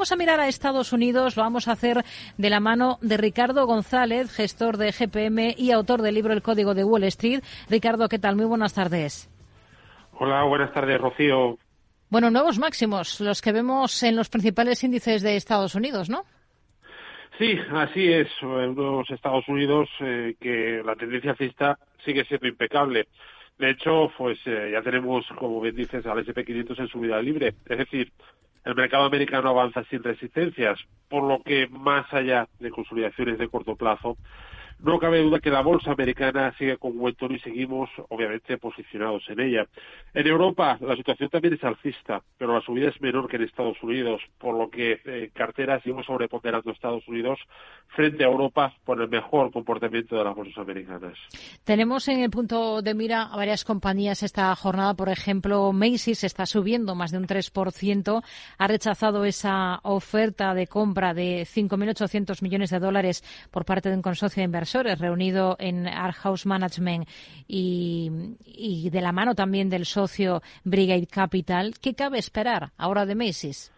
vamos a mirar a Estados Unidos, lo vamos a hacer de la mano de Ricardo González, gestor de GPM y autor del libro El Código de Wall Street. Ricardo, ¿qué tal? Muy buenas tardes. Hola, buenas tardes, Rocío. Bueno, nuevos máximos, los que vemos en los principales índices de Estados Unidos, ¿no? Sí, así es. En los Estados Unidos eh, que la tendencia alcista sigue siendo impecable. De hecho, pues eh, ya tenemos, como bien dices, al SP500 en subida libre. Es decir, el mercado americano avanza sin resistencias, por lo que más allá de consolidaciones de corto plazo, no cabe duda que la bolsa americana sigue con buen tono y seguimos, obviamente, posicionados en ella. En Europa la situación también es alcista, pero la subida es menor que en Estados Unidos, por lo que eh, carteras sobreponderando Estados Unidos frente a Europa por el mejor comportamiento de las bolsas americanas. Tenemos en el punto de mira a varias compañías esta jornada. Por ejemplo, Macy's está subiendo más de un 3%. Ha rechazado esa oferta de compra de 5.800 millones de dólares por parte de un consorcio de inversión reunido en Art House Management y de la mano también del socio Brigade Capital, ¿qué cabe esperar ahora de Macy's?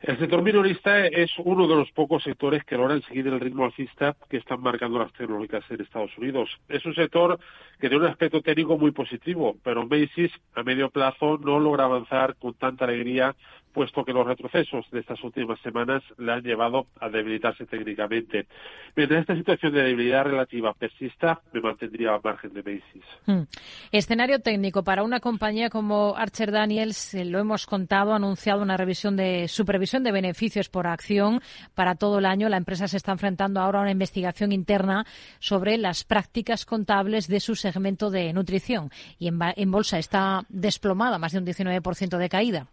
El sector minorista es uno de los pocos sectores que logran seguir el ritmo alcista que están marcando las tecnológicas en Estados Unidos. Es un sector que tiene un aspecto técnico muy positivo, pero Macy's a medio plazo no logra avanzar con tanta alegría puesto que los retrocesos de estas últimas semanas le han llevado a debilitarse técnicamente. Mientras esta situación de debilidad relativa persista, me mantendría al margen de Macy's. Hmm. Escenario técnico para una compañía como Archer Daniels, eh, lo hemos contado, ha anunciado una revisión de supervisión de beneficios por acción para todo el año. La empresa se está enfrentando ahora a una investigación interna sobre las prácticas contables de su segmento de nutrición y en bolsa está desplomada, más de un 19% de caída.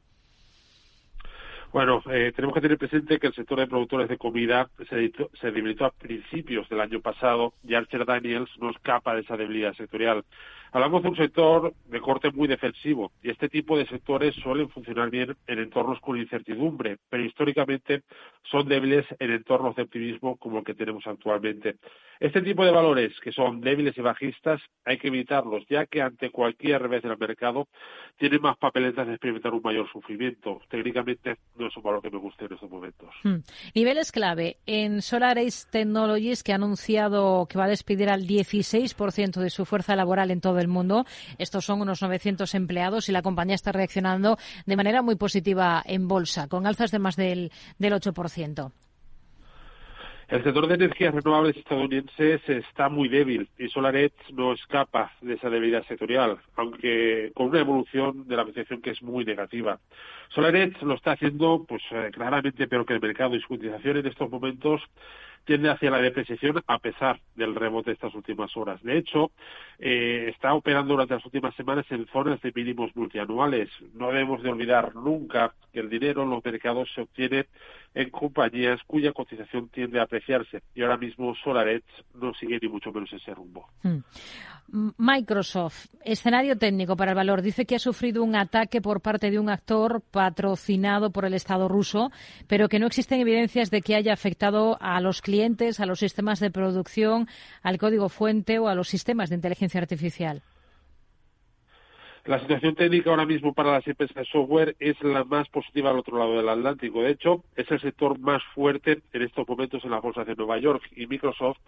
Bueno, eh, tenemos que tener presente que el sector de productores de comida se, debilitó a principios del año pasado y Archer Daniels no escapa de esa debilidad sectorial. Hablamos de un sector de corte muy defensivo y este tipo de sectores suelen funcionar bien en entornos con incertidumbre, pero históricamente son débiles en entornos de optimismo como el que tenemos actualmente. Este tipo de valores que son débiles y bajistas hay que evitarlos, ya que ante cualquier revés del mercado tienen más papeletas de experimentar un mayor sufrimiento. Técnicamente no es un valor que me guste en estos momentos. Hmm. Niveles clave. En Solaris Technologies, que ha anunciado que va a despedir al 16% de su fuerza laboral en todo el mundo. Estos son unos 900 empleados y la compañía está reaccionando de manera muy positiva en bolsa, con alzas de más del, del 8%. El sector de energías renovables estadounidenses está muy débil y SolarEdge no escapa de esa debilidad sectorial, aunque con una evolución de la apreciación que es muy negativa. SolarEdge lo está haciendo pues eh, claramente peor que el mercado y su utilización en estos momentos tiende hacia la depreciación a pesar del rebote de estas últimas horas. De hecho, eh, está operando durante las últimas semanas en zonas de mínimos multianuales. No debemos de olvidar nunca que el dinero en los mercados se obtiene en compañías cuya cotización tiende a apreciarse y ahora mismo SolarEdge no sigue ni mucho menos ese rumbo. Hmm. Microsoft, escenario técnico para el valor, dice que ha sufrido un ataque por parte de un actor patrocinado por el Estado ruso, pero que no existen evidencias de que haya afectado a los clientes, a los sistemas de producción, al código fuente o a los sistemas de inteligencia artificial. La situación técnica ahora mismo para las empresas de software es la más positiva al otro lado del Atlántico. De hecho, es el sector más fuerte en estos momentos en la bolsa de Nueva York y Microsoft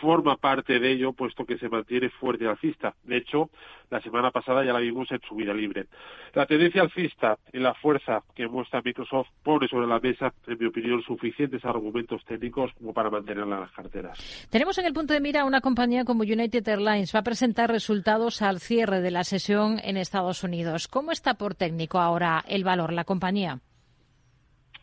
forma parte de ello, puesto que se mantiene fuerte alcista. De hecho, la semana pasada ya la vimos en subida libre. La tendencia alcista y la fuerza que muestra Microsoft pone sobre la mesa, en mi opinión, suficientes argumentos técnicos como para mantenerla en las carteras. Tenemos en el punto de mira una compañía como United Airlines. Va a presentar resultados al cierre de la sesión Estados Unidos. ¿Cómo está por técnico ahora el valor, la compañía?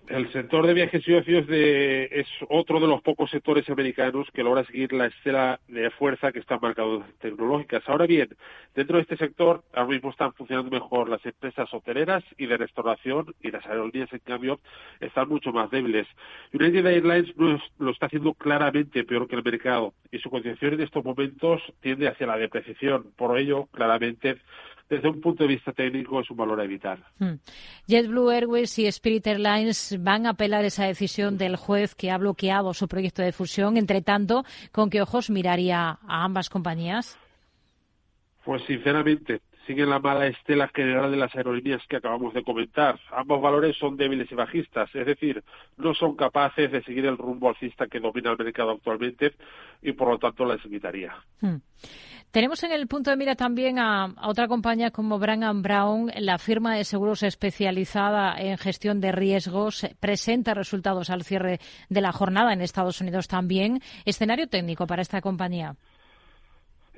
El sector de viajes y ocios es otro de los pocos sectores americanos que logra seguir la estela de fuerza que están marcados tecnológicas. Ahora bien, dentro de este sector ahora mismo están funcionando mejor las empresas hoteleras y de restauración y las aerolíneas, en cambio, están mucho más débiles. United Airlines lo está haciendo claramente peor que el mercado y su cotización en estos momentos tiende hacia la depreciación. Por ello, claramente, desde un punto de vista técnico es un valor a evitar. Hmm. JetBlue Airways y Spirit Airlines van a apelar esa decisión del juez que ha bloqueado su proyecto de fusión. Entre tanto, ¿con qué ojos miraría a ambas compañías? Pues sinceramente, siguen la mala estela general de las aerolíneas que acabamos de comentar. Ambos valores son débiles y bajistas, es decir, no son capaces de seguir el rumbo alcista que domina el mercado actualmente y por lo tanto las evitaría. Hmm. Tenemos en el punto de mira también a, otra compañía como Brown Brown, la firma de seguros especializada en gestión de riesgos, presenta resultados al cierre de la jornada en Estados Unidos también. Escenario técnico para esta compañía.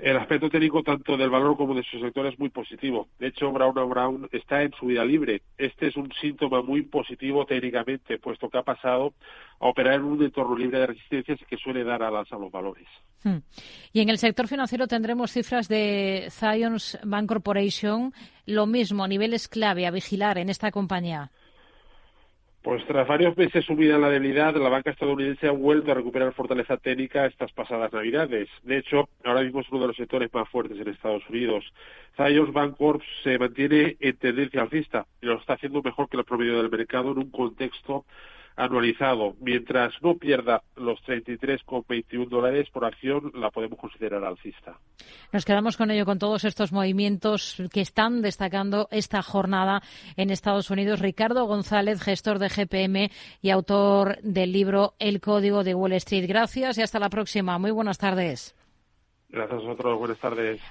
El aspecto técnico tanto del valor como de su sector es muy positivo. De hecho, Brown Brown está en su vida libre. Este es un síntoma muy positivo técnicamente, puesto que ha pasado a operar en un entorno libre de resistencias que suele dar alas a los valores. Hmm. Y en el sector financiero tendremos cifras de Zions Bank Corporation, lo mismo, niveles clave a vigilar en esta compañía. Pues tras varios meses sumida en la debilidad, la banca estadounidense ha vuelto a recuperar fortaleza técnica estas pasadas navidades. De hecho, ahora mismo es uno de los sectores más fuertes en Estados Unidos. Zions Bancorp se mantiene en tendencia alcista y lo está haciendo mejor que el promedio del mercado en un contexto anualizado. Mientras no pierda los 33,21 dólares por acción, la podemos considerar alcista. Nos quedamos con ello, con todos estos movimientos que están destacando esta jornada en Estados Unidos. Ricardo González, gestor de GPM y autor del libro El Código de Wall Street. Gracias y hasta la próxima. Muy buenas tardes. Gracias a vosotros. Buenas tardes.